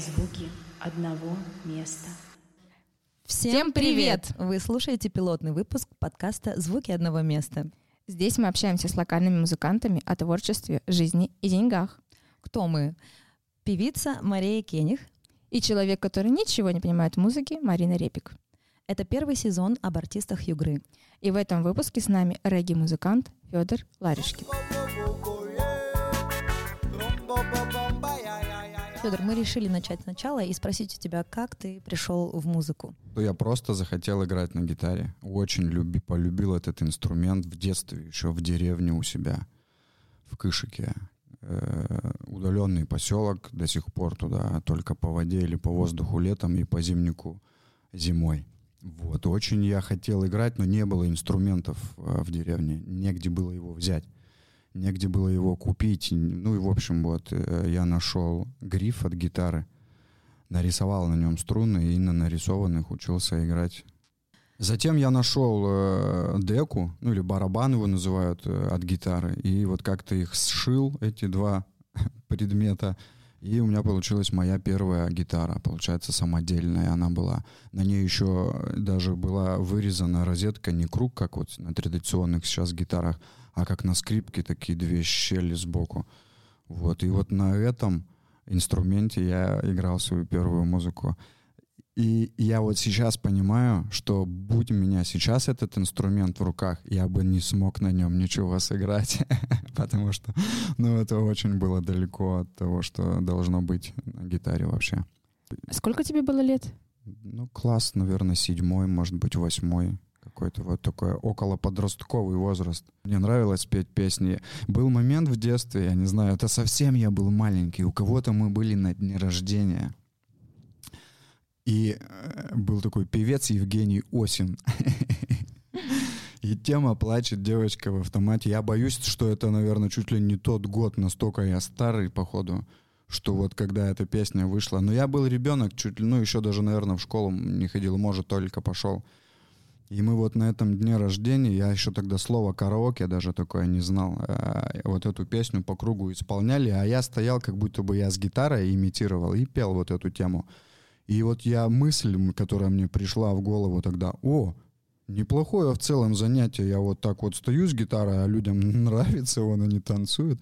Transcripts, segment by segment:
звуки одного места. Всем привет! Вы слушаете пилотный выпуск подкаста «Звуки одного места». Здесь мы общаемся с локальными музыкантами о творчестве, жизни и деньгах. Кто мы? Певица Мария Кених. И человек, который ничего не понимает в музыке, Марина Репик. Это первый сезон об артистах Югры. И в этом выпуске с нами регги-музыкант Федор Ларишкин. Федор, мы решили начать сначала и спросить у тебя, как ты пришел в музыку? Я просто захотел играть на гитаре. Очень люби, полюбил этот инструмент в детстве, еще в деревне у себя, в Кышике. Э, удаленный поселок, до сих пор туда только по воде или по воздуху летом и по зимнику зимой. Вот, очень я хотел играть, но не было инструментов э, в деревне, негде было его взять негде было его купить. Ну и, в общем, вот э, я нашел гриф от гитары, нарисовал на нем струны и на нарисованных учился играть. Затем я нашел э, деку, ну или барабан его называют э, от гитары, и вот как-то их сшил, эти два предмета, и у меня получилась моя первая гитара, получается, самодельная она была. На ней еще даже была вырезана розетка, не круг, как вот на традиционных сейчас гитарах, а как на скрипке такие две щели сбоку. Вот. И вот на этом инструменте я играл свою первую музыку. И я вот сейчас понимаю, что будь у меня сейчас этот инструмент в руках, я бы не смог на нем ничего сыграть, потому что, ну, это очень было далеко от того, что должно быть на гитаре вообще. Сколько тебе было лет? Ну, класс, наверное, седьмой, может быть, восьмой какой-то вот такой около подростковый возраст. Мне нравилось петь песни. Был момент в детстве, я не знаю, это совсем я был маленький, у кого-то мы были на дне рождения. И э, был такой певец Евгений Осин. И тема «Плачет девочка в автомате». Я боюсь, что это, наверное, чуть ли не тот год, настолько я старый, походу, что вот когда эта песня вышла. Но я был ребенок, чуть ли, ну, еще даже, наверное, в школу не ходил, может, только пошел. И мы вот на этом дне рождения, я еще тогда слово караоке даже такое не знал, э, вот эту песню по кругу исполняли, а я стоял, как будто бы я с гитарой имитировал и пел вот эту тему. И вот я мысль, которая мне пришла в голову тогда, о, неплохое в целом занятие, я вот так вот стою с гитарой, а людям нравится, он они танцуют.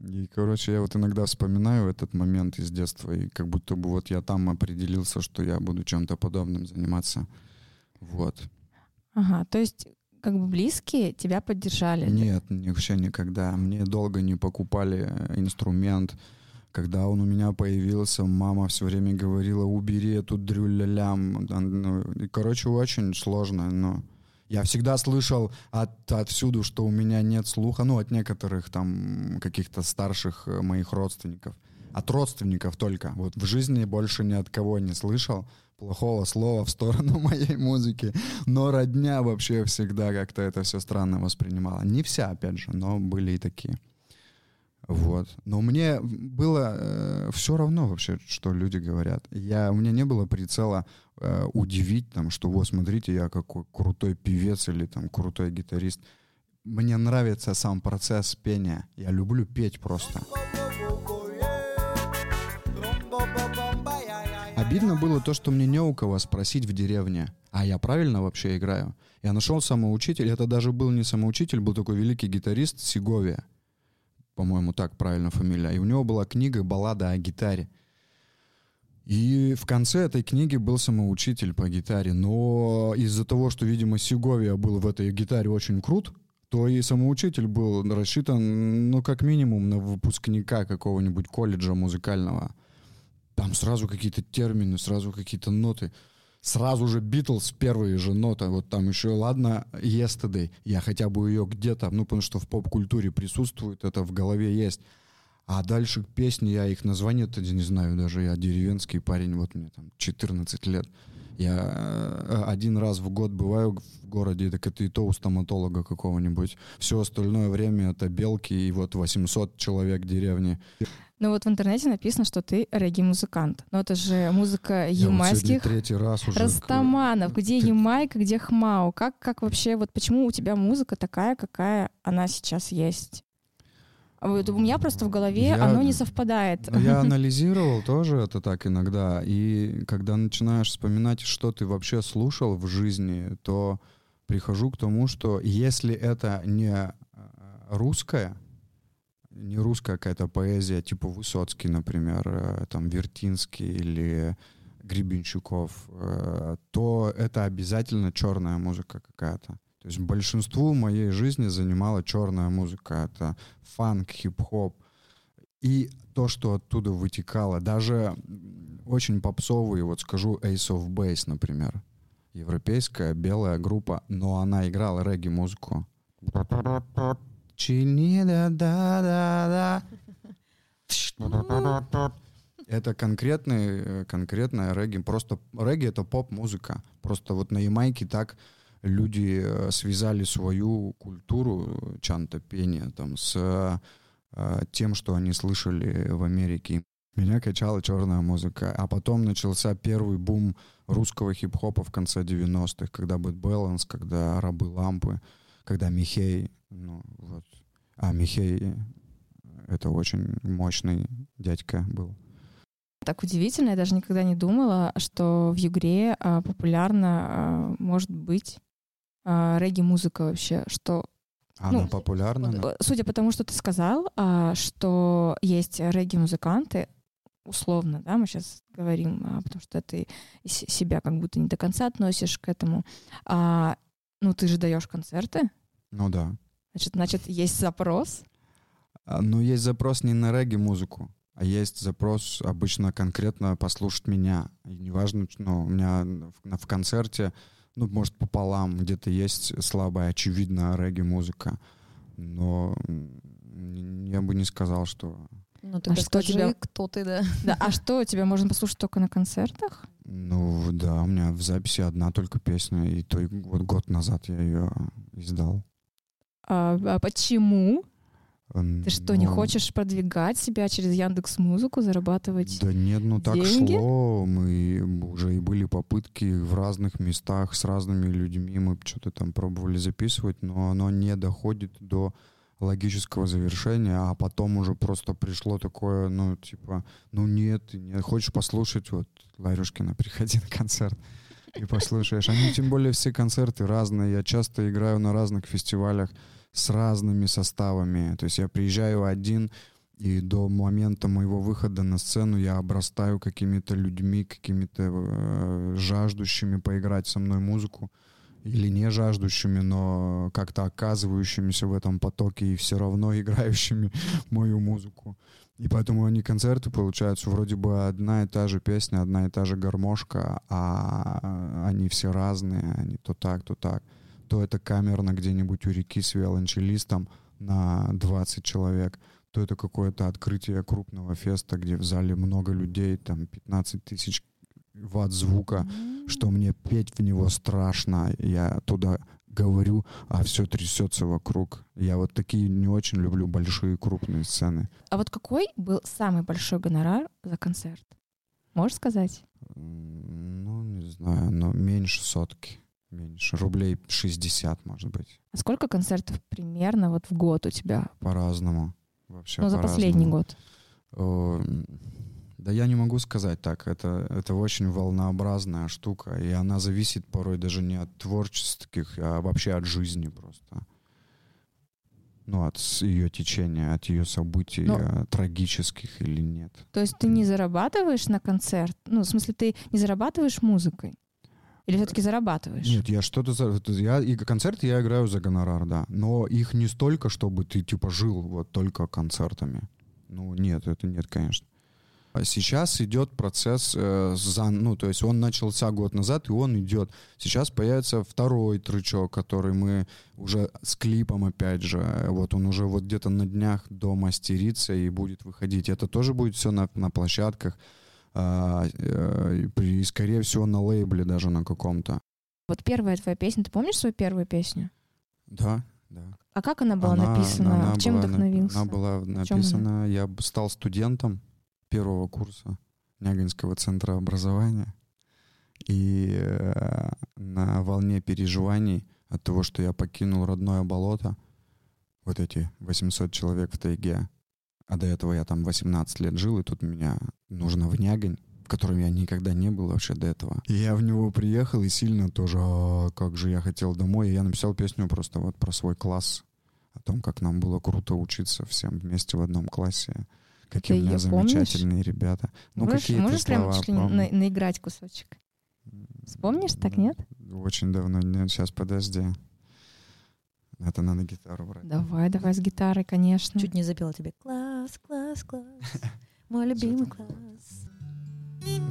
И, короче, я вот иногда вспоминаю этот момент из детства, и как будто бы вот я там определился, что я буду чем-то подобным заниматься. Вот. Ага, то есть как бы близкие тебя поддержали? Нет, вообще никогда. Мне долго не покупали э, инструмент. Когда он у меня появился, мама все время говорила, убери эту дрюлялям. Ну, короче, очень сложно, но... Я всегда слышал от, отсюду, что у меня нет слуха, ну, от некоторых там каких-то старших э, моих родственников. От родственников только. Вот в жизни больше ни от кого не слышал плохого слова в сторону моей музыки, но родня вообще всегда как-то это все странно воспринимала. Не вся, опять же, но были и такие. Вот. Но мне было э, все равно вообще, что люди говорят. Я, у меня не было прицела э, удивить, там, что вот смотрите, я какой крутой певец или там крутой гитарист. Мне нравится сам процесс пения. Я люблю петь просто. Обидно было то, что мне не у кого спросить в деревне, а я правильно вообще играю. Я нашел самоучитель, это даже был не самоучитель, был такой великий гитарист Сиговия, по-моему, так правильно фамилия. И у него была книга «Баллада о гитаре». И в конце этой книги был самоучитель по гитаре, но из-за того, что, видимо, Сиговия был в этой гитаре очень крут, то и самоучитель был рассчитан, ну, как минимум, на выпускника какого-нибудь колледжа музыкального – там сразу какие-то термины, сразу какие-то ноты. Сразу же Битлз первые же ноты. Вот там еще, ладно, Yesterday. Я хотя бы ее где-то, ну, потому что в поп-культуре присутствует, это в голове есть. А дальше песни, я их название-то не знаю, даже я деревенский парень, вот мне там 14 лет. Я э, один раз в год бываю в городе, так это и то у стоматолога какого-нибудь. Все остальное время это белки и вот 800 человек деревни. Ну вот в интернете написано, что ты регги-музыкант. Но это же музыка ямайских вот третий раз уже растаманов. Где ты... Ямайка, где Хмау? Как, как вообще, вот почему у тебя музыка такая, какая она сейчас есть? А Вот у меня просто в голове Я- оно не совпадает. Ну, Я анализировал тоже это так иногда, и когда начинаешь вспоминать, что ты вообще слушал в жизни, то прихожу к тому, что если это не э, русская, не русская какая-то поэзия, типа Высоцкий, например, э, там Вертинский или Гребенщиков, э, то это обязательно черная музыка какая-то. То есть большинству моей жизни занимала черная музыка. Это фанк, хип-хоп. И то, что оттуда вытекало, даже очень попсовые, вот скажу Ace of Base, например. Европейская белая группа, но она играла регги-музыку. Это конкретный, э, конкретная регги. Просто регги — это поп-музыка. Просто вот на Ямайке так люди э, связали свою культуру э, чанта пения там с э, тем, что они слышали в Америке. Меня качала черная музыка. А потом начался первый бум русского хип-хопа в конце 90-х, когда Bad Balance, когда Рабы Лампы, когда Михей. Ну, вот. А Михей это очень мощный дядька был. Так удивительно, я даже никогда не думала, что в Югре популярна а, может быть а, регги-музыка вообще, что Она Ну, популярна? Э, Судя по тому, что ты сказал, а, что есть регги-музыканты, условно, да, мы сейчас говорим, а, потому что ты себя как будто не до конца относишь к этому. А, ну, ты же даешь концерты, Ну да. значит, значит, есть запрос. А, Но есть запрос не на регги-музыку, а есть запрос обычно конкретно послушать меня. И неважно, ну, у меня в, в концерте, ну, может, пополам, где-то есть слабая, очевидная регги-музыка. Но я бы не сказал, что... Ну, тогда А что скажи, тебя- кто ты, да? Да, а что, тебя можно послушать только на концертах? Ну, да, у меня в записи одна только песня, и то вот год назад я ее издал. А, а почему? Ты что, не Ну, хочешь продвигать себя через Яндекс Музыку, зарабатывать? Да нет, ну так деньги? шло. Мы уже и были попытки в разных местах с разными людьми. Мы что-то там пробовали записывать, но оно не доходит до логического завершения, а потом уже просто пришло такое, ну, типа, ну нет, не хочешь послушать, вот, Ларюшкина, приходи на концерт и послушаешь. Они, тем более, все концерты разные. Я часто играю на разных фестивалях с разными составами. То есть я приезжаю один, и до момента моего выхода на сцену я обрастаю какими-то людьми, какими-то э, жаждущими поиграть со мной музыку. Или не жаждущими, но как-то оказывающимися в этом потоке и все равно играющими мою музыку. И поэтому они концерты получаются вроде бы одна и та же песня, одна и та же гармошка, а они все разные, они то так, то так. То это камерно где-нибудь у реки с виолончелистом на 20 человек, то это какое-то открытие крупного феста, где в зале много людей, там 15 тысяч ватт звука, что мне петь в него страшно. Я туда говорю, а все трясется вокруг. Я вот такие не очень люблю большие крупные сцены. А вот какой был самый большой гонорар за концерт? Можешь сказать? Ну, не знаю, но меньше сотки. Меньше. Рублей 60, может быть. А сколько концертов примерно вот в год у тебя? По-разному. Вообще Ну, за последний год. О, м, Да я не могу сказать так. Это, это очень волнообразная штука. И она зависит порой даже не от творческих, а вообще от жизни просто. Ну, от ее течения, от ее событий, Ну- э, трагических или нет. То есть ты не зарабатываешь на концерт? Ну, в смысле, ты не зарабатываешь музыкой? Или все-таки зарабатываешь? Нет, я что-то за... Я, и концерты я играю за гонорар, да. Но их не столько, чтобы ты, типа, жил вот только концертами. Ну, нет, это нет, конечно. А Сейчас идет процесс, э, за, ну, то есть он начался год назад, и он идет. Сейчас появится второй трючок, который мы уже с клипом, опять же, вот он уже вот где-то на днях домастерится и будет выходить. Это тоже будет все на, на площадках, и при- и, скорее всего, на лейбле даже на каком-то. Вот первая твоя песня, ты помнишь свою первую песню? Да, да. А как она была Она- написана? она Чем была вдохновился? Она была чем она? написана, я стал студентом первого курса Нягинского центра образования. И э, на волне переживаний от того, что я покинул родное болото, вот эти 800 человек в тайге, а до этого я там 18 лет жил, и тут меня нужно в Нягань, в котором я никогда не был вообще до этого. И я в него приехал и сильно тоже, «А, как же я хотел домой. И я написал песню просто вот про свой класс, о том, как нам было круто учиться всем вместе в одном классе. Какие Ты у меня замечательные ребята. Ну, можешь какие-то можешь прям чуть ли на- наиграть кусочек? Вспомнишь, так нет? Очень давно. Нет, сейчас подожди. Это надо гитару брать. Давай, давай с гитарой, конечно. Чуть не запела тебе. Класс, класс, класс. Мой любимый класс.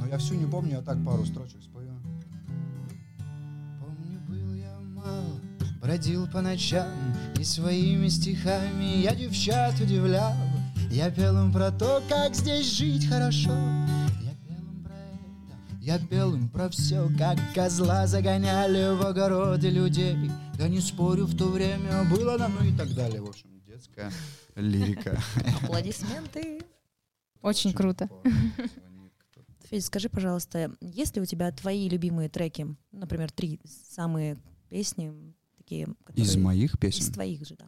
Но я всю не помню, я так пару строчек спою. Помню, был я мал, бродил по ночам, И своими стихами я девчат удивлял. Я пел им про то, как здесь жить хорошо. Я пел им про это, я пел им про все, Как козла загоняли в огороде людей. Да не спорю, в то время было нам, ну и так далее. В общем, детская лирика. Аплодисменты. Очень круто. Федя, скажи, пожалуйста, есть ли у тебя твои любимые треки? Например, три самые песни, такие, которые... Из моих Из песен? твоих же, да.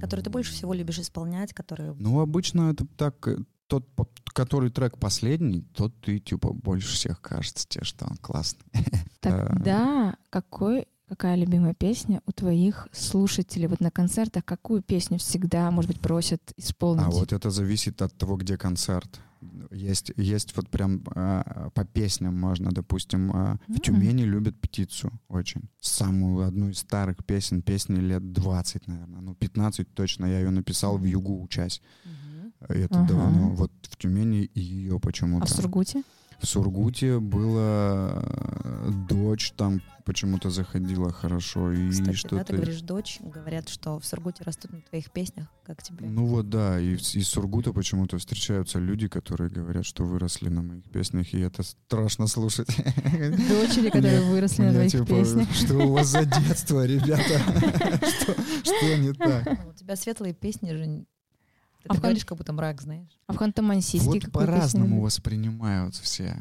Которые ты больше всего любишь исполнять, которые... Ну, обычно это так, э, тот, который трек последний, тот ты, типа, больше всех кажется тебе, что он классный. Тогда какой, какая любимая песня у твоих слушателей? Вот на концертах какую песню всегда, может быть, просят исполнить? А вот это зависит от того, где концерт. Есть, есть вот прям а, по песням можно, допустим, а, в М. Тюмени любят птицу очень. Самую одну из старых песен, песни лет 20, наверное, ну 15 точно, я ее написал в Югу учась. И Это Ага. давно. Вот в Тюмени ее почему-то. А в Сургуте? В Сургуте была э, дочь, там почему-то заходила хорошо. И Кстати, да, что-то... ты говоришь дочь, говорят, что в Сургуте растут на твоих песнях, как тебе? Ну вот да, и из Сургута почему-то встречаются люди, которые говорят, что выросли на моих песнях, и это страшно слушать. Дочери, которые выросли на твоих типа, песнях. Что у вас за детство, ребята? Что что не так? У тебя светлые песни же... Ты А в так кон- говоришь, как будто мрак, знаешь. А в Ханты-Мансийске Вот по-разному воспринимают все.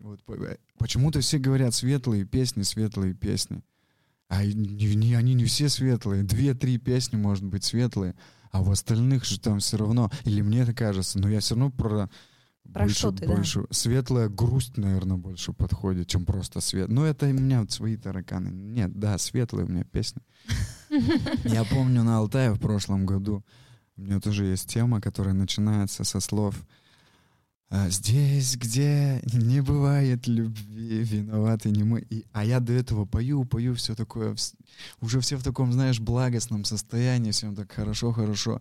Вот э, Почему-то все говорят светлые песни, светлые песни. А не, не- они не все светлые. Две-три песни, может быть, светлые. А в остальных же там все равно, или мне это кажется, но я все равно про Про больше, что ты, да? больше светлая грусть, наверное, больше подходит, чем просто свет. Но это у меня вот свои тараканы. Нет, да, светлые у меня песни. Я помню на Алтае в прошлом году у меня тоже есть тема, которая начинается со слов «А «Здесь, где не бывает любви, виноваты не мы». И, а я до этого пою, пою, все такое, уже все в таком, знаешь, благостном состоянии, всем так хорошо-хорошо.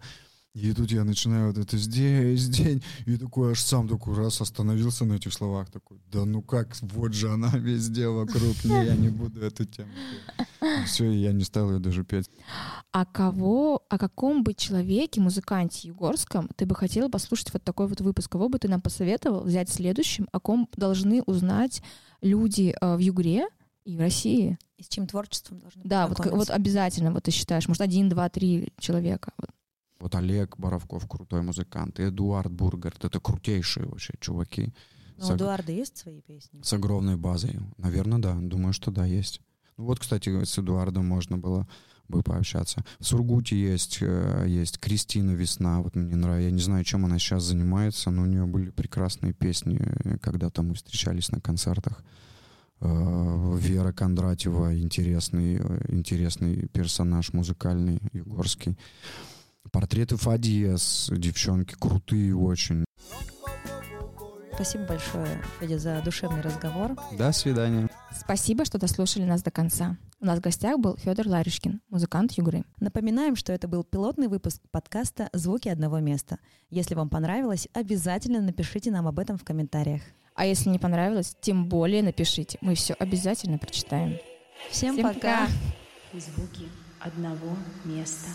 И тут я начинаю вот это «здесь, здесь», и такой аж сам такой раз остановился на этих словах, такой «да ну как, вот же она везде вокруг, не, я не буду эту тему петь». Все, и я не стал ее даже петь. А кого, о каком бы человеке, музыканте югорском, ты бы хотела послушать вот такой вот выпуск? Кого бы ты нам посоветовал взять следующим? О ком должны узнать люди э, в Югре и в России? И с чьим творчеством должны Да, вот, вот обязательно, вот ты считаешь, может, один, два, три человека. Вот. Вот Олег Боровков крутой музыкант, и Эдуард Бургард, это крутейшие вообще чуваки Но у Сог- Эдуарда есть свои песни? с огромной базой. Наверное, да, думаю, что да, есть. Ну вот, кстати, с Эдуардом можно было бы пообщаться. В Сургуте есть, э, есть Кристина Весна, вот мне нравится. Я не знаю, чем она сейчас занимается, но у нее были прекрасные песни, когда-то мы встречались на концертах. Э, Вера Кондратьева, интересный, э, интересный персонаж музыкальный, югорский. Портреты Фадиес, девчонки крутые очень. Спасибо большое, Федя, за душевный разговор. До свидания. Спасибо, что дослушали нас до конца. У нас в гостях был Федор Ларюшкин, музыкант Югры. Напоминаем, что это был пилотный выпуск подкаста «Звуки одного места». Если вам понравилось, обязательно напишите нам об этом в комментариях. А если не понравилось, тем более напишите. Мы все обязательно прочитаем. Всем, Всем пока! пока. Звуки одного места.